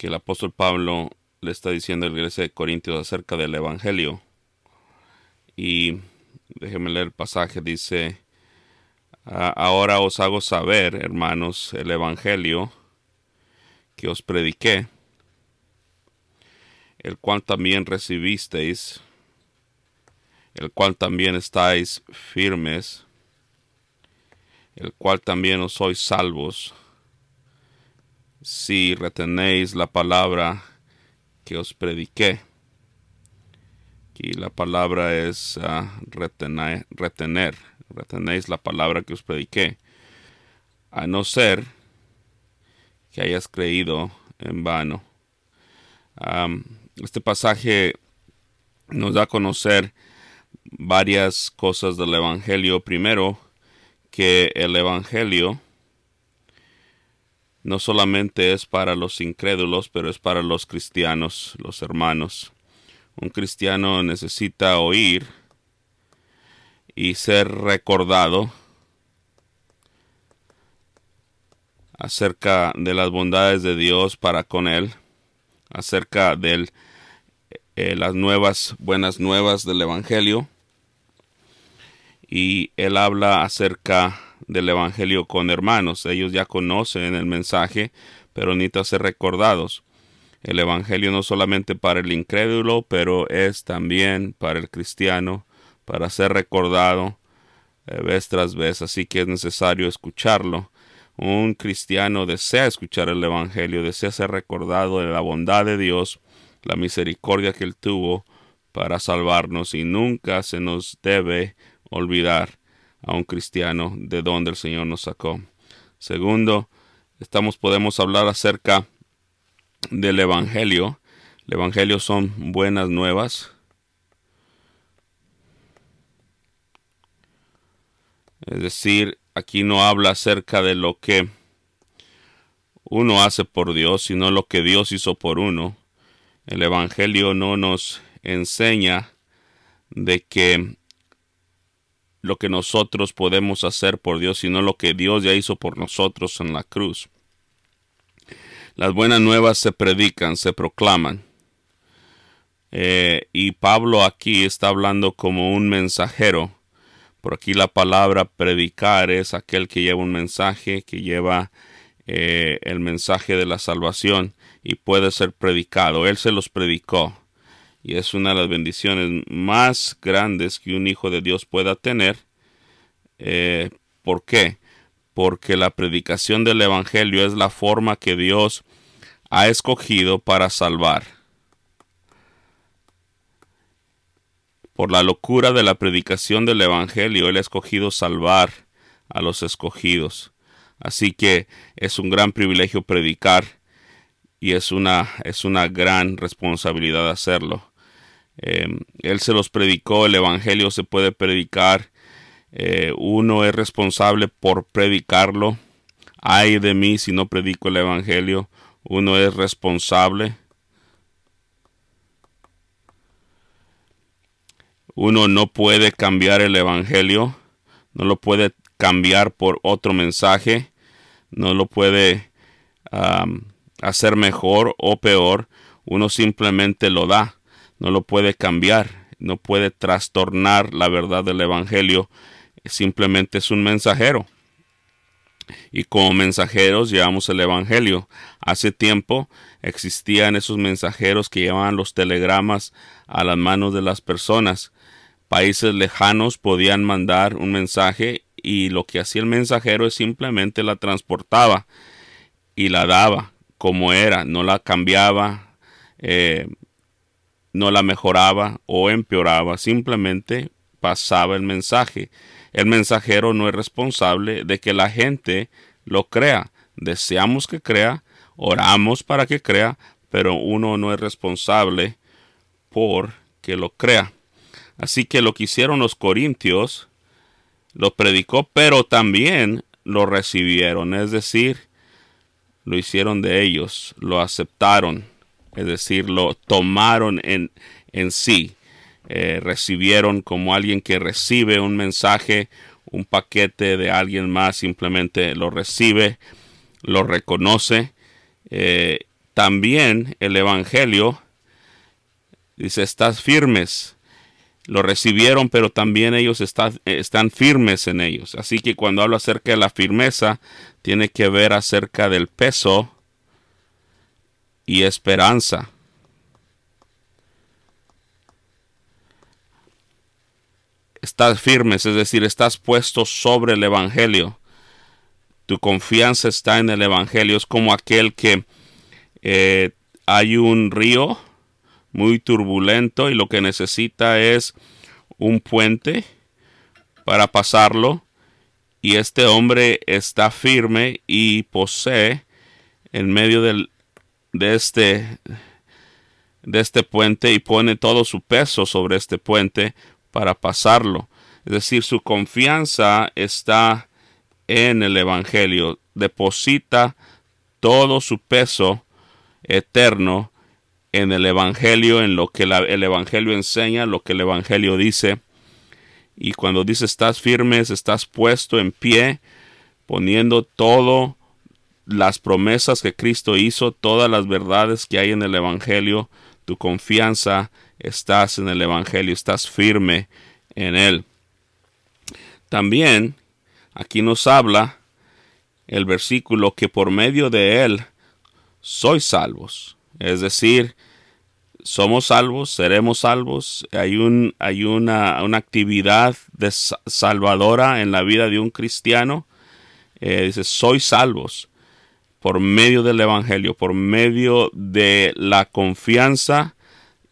que el apóstol Pablo le está diciendo a la iglesia de Corintios acerca del Evangelio. Y déjenme leer el pasaje, dice, ahora os hago saber, hermanos, el Evangelio que os prediqué, el cual también recibisteis, el cual también estáis firmes, el cual también os sois salvos, si retenéis la palabra que os prediqué. Y la palabra es ah, retener, retener, retenéis la palabra que os prediqué, a no ser que hayas creído en vano. este pasaje nos da a conocer varias cosas del Evangelio. Primero, que el Evangelio no solamente es para los incrédulos, pero es para los cristianos, los hermanos. Un cristiano necesita oír y ser recordado acerca de las bondades de Dios para con él, acerca de eh, las nuevas, buenas nuevas del Evangelio. Y él habla acerca del Evangelio con hermanos. Ellos ya conocen el mensaje, pero necesitan ser recordados. El Evangelio no solamente para el incrédulo, pero es también para el cristiano, para ser recordado eh, vez tras vez. Así que es necesario escucharlo un cristiano desea escuchar el Evangelio, desea ser recordado de la bondad de Dios, la misericordia que Él tuvo para salvarnos y nunca se nos debe olvidar a un cristiano de donde el Señor nos sacó. Segundo, estamos podemos hablar acerca del Evangelio. El Evangelio son buenas nuevas. Es decir, aquí no habla acerca de lo que uno hace por Dios, sino lo que Dios hizo por uno. El Evangelio no nos enseña de que lo que nosotros podemos hacer por Dios, sino lo que Dios ya hizo por nosotros en la cruz. Las buenas nuevas se predican, se proclaman. Eh, y Pablo aquí está hablando como un mensajero por aquí la palabra predicar es aquel que lleva un mensaje, que lleva eh, el mensaje de la salvación y puede ser predicado. Él se los predicó y es una de las bendiciones más grandes que un hijo de Dios pueda tener. Eh, ¿Por qué? Porque la predicación del Evangelio es la forma que Dios ha escogido para salvar. Por la locura de la predicación del Evangelio, Él ha escogido salvar a los escogidos. Así que es un gran privilegio predicar y es una, es una gran responsabilidad hacerlo. Em, él se los predicó, el Evangelio se puede predicar, eh, uno es responsable por predicarlo. Ay de mí si no predico el Evangelio, uno es responsable. Uno no puede cambiar el Evangelio, no lo puede cambiar por otro mensaje, no lo puede hacer mejor o peor, uno simplemente lo da, no lo puede cambiar, no puede trastornar la verdad del Evangelio, simplemente es un mensajero. Y como mensajeros llevamos el Evangelio. Hace tiempo existían esos mensajeros que llevaban los telegramas a las manos de las personas países lejanos podían mandar un mensaje y lo que hacía el mensajero es simplemente la transportaba y la daba como era, no la cambiaba, eh, no la mejoraba o empeoraba, simplemente pasaba el mensaje. El mensajero no es responsable de que la gente lo crea. Deseamos que crea, oramos para que crea, pero uno no es responsable por que lo crea. Así que lo que hicieron los corintios, lo predicó, pero también lo recibieron, es decir, lo hicieron de ellos, lo aceptaron, es decir, lo tomaron en, en sí, eh, recibieron como alguien que recibe un mensaje, un paquete de alguien más, simplemente lo recibe, lo reconoce, eh, también el Evangelio, dice, estás firmes. Lo recibieron, pero también ellos están firmes en ellos. Así que cuando hablo acerca de la firmeza, tiene que ver acerca del peso y esperanza. Estás firmes, es decir, estás puesto sobre el Evangelio. Tu confianza está en el Evangelio. Es como aquel que eh, hay un río muy turbulento y lo que necesita es un puente para pasarlo. Y este hombre está firme y posee en medio del, de, este, de este puente y pone todo su peso sobre este puente para pasarlo. Es decir, su confianza está en el Evangelio. Deposita todo su peso eterno en el Evangelio, en lo que el Evangelio enseña, lo que el Evangelio dice. Y cuando dice estás firmes, estás puesto en pie, poniendo todo las promesas que Cristo hizo, todas las verdades que hay en el Evangelio, tu confianza estás en el Evangelio, estás firme en él. También aquí nos habla el versículo que por medio de él sois salvos. Es decir, somos salvos, seremos salvos. Hay, un, hay una, una, actividad de salvadora en la vida de un cristiano. Eh, dice, sois salvos por medio del Evangelio, por medio de la confianza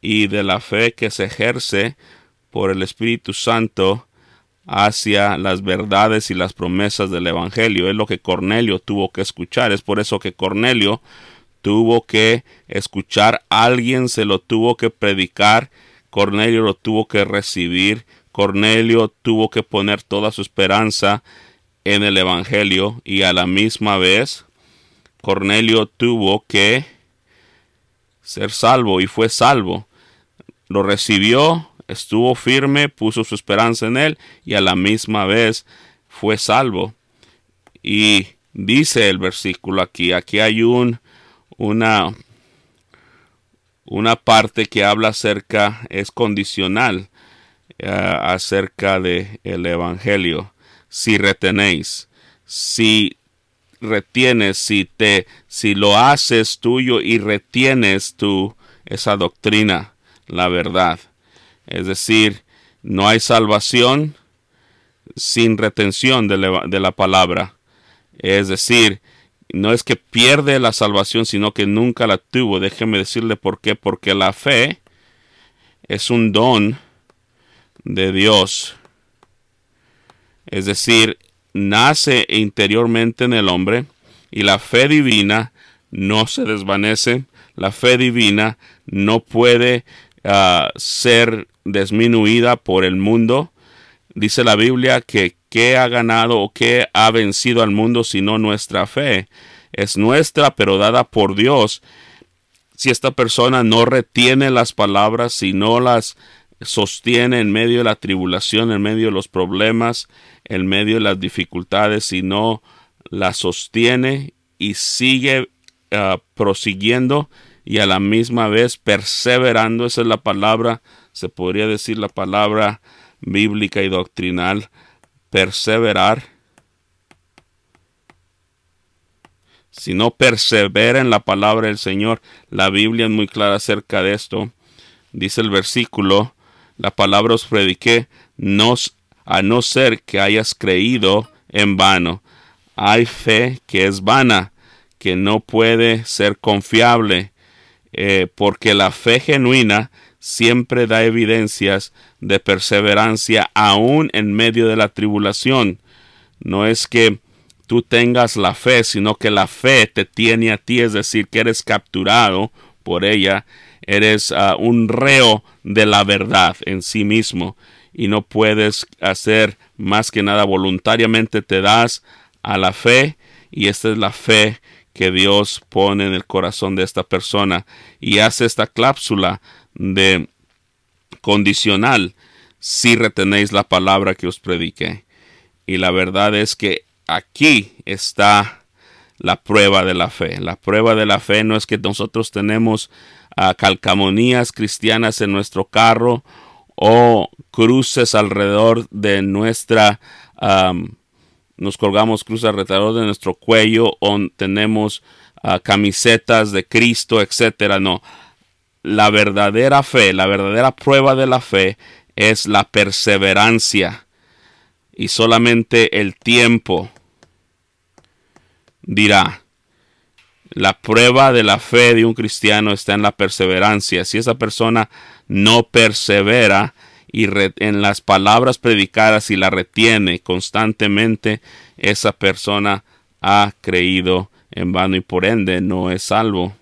y de la fe que se ejerce por el Espíritu Santo hacia las verdades y las promesas del Evangelio. Es lo que Cornelio tuvo que escuchar. Es por eso que Cornelio tuvo que escuchar, alguien se lo tuvo que predicar, Cornelio lo tuvo que recibir, Cornelio tuvo que poner toda su esperanza en el Evangelio y a la misma vez Cornelio tuvo que ser salvo y fue salvo. Lo recibió, estuvo firme, puso su esperanza en él y a la misma vez fue salvo. Y dice el versículo aquí, aquí hay un, una, una parte que habla acerca, es condicional eh, acerca de el Evangelio. Si retenéis, si retienes, si te, si lo haces tuyo y retienes tú esa doctrina, la verdad. Es decir, no hay salvación sin retención de la, de la palabra. Es decir, no es que pierde la salvación, sino que nunca la tuvo. Déjeme decirle por qué. Porque la fe es un don de Dios. Es decir, nace interiormente en el hombre y la fe divina no se desvanece. La fe divina no puede ah, ser disminuida por el mundo. Dice la Biblia que qué ha ganado o qué ha vencido al mundo sino nuestra fe. Es nuestra, pero dada por Dios. Si esta persona no retiene las palabras, si no las sostiene en medio de la tribulación, en medio de los problemas, en medio de las dificultades, si no las sostiene y sigue ah, prosiguiendo y a la misma vez perseverando, esa es la palabra, se podría decir la palabra bíblica y doctrinal, perseverar. Si no persevera en la palabra del Señor, la Biblia es muy clara acerca de esto. Dice el versículo, la palabra os prediqué, a no ser que hayas creído en vano. Hay fe que es vana, que no puede ser confiable, eh, porque la fe genuina siempre da evidencias de perseverancia aún en medio de la tribulación. No es que tú tengas la fe, sino que la fe te tiene a ti, es decir, que eres capturado por ella, eres ah, un reo de la verdad en sí mismo y no puedes hacer más que nada voluntariamente te das a la fe y esta es la fe que Dios pone en el corazón de esta persona y hace esta clápsula de condicional si retenéis la palabra que os prediqué. Y la verdad es que aquí está la prueba de la fe. La prueba de la fe no es que nosotros tenemos uh, calcamonías cristianas en nuestro carro o cruces alrededor de nuestra nos colgamos cruces alrededor de nuestro cuello o tenemos uh, camisetas de Cristo, etcétera. No, la verdadera fe, la verdadera prueba de la fe es la perseverancia y solamente el tiempo dirá. La prueba de la fe de un cristiano está en la perseverancia. Si esa persona no persevera y en las palabras predicadas y la retiene constantemente, esa persona ha creído en vano y por ende no es salvo.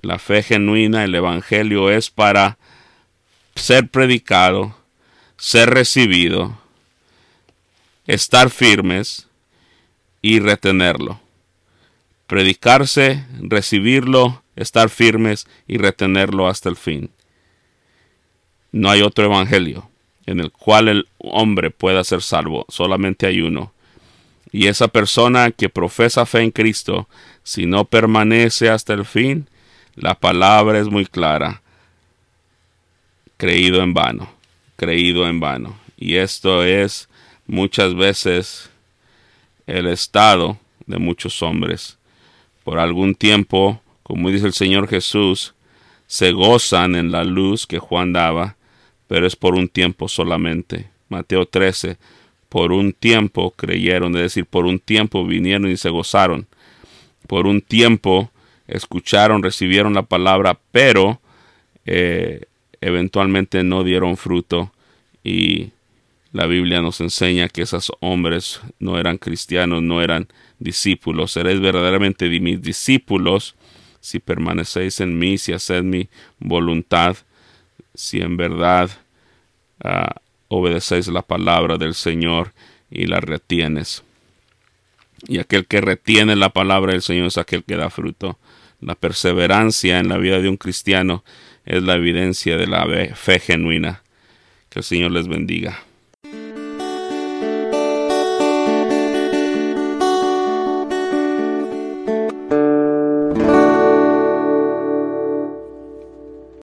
La fe genuina, el Evangelio es para ser predicado, ser recibido, estar firmes y retenerlo. Predicarse, recibirlo, estar firmes y retenerlo hasta el fin. No hay otro evangelio en el cual el hombre pueda ser salvo, solamente hay uno. Y esa persona que profesa fe en Cristo, si no permanece hasta el fin, la palabra es muy clara. Creído en vano, creído en vano. Y esto es muchas veces el estado de muchos hombres. Por algún tiempo, como dice el Señor Jesús, se gozan en la luz que Juan daba, pero es por un tiempo solamente. Mateo 13, por un tiempo creyeron, es decir, por un tiempo vinieron y se gozaron. Por un tiempo escucharon, recibieron la palabra, pero eh, eventualmente no dieron fruto y la Biblia nos enseña que esos hombres no eran cristianos, no eran discípulos. Seréis verdaderamente mis discípulos si permanecéis en mí, si haced mi voluntad, si en verdad uh, obedecéis la palabra del Señor y la retienes. Y aquel que retiene la palabra del Señor es aquel que da fruto. La perseverancia en la vida de un cristiano es la evidencia de la fe genuina. Que el Señor les bendiga.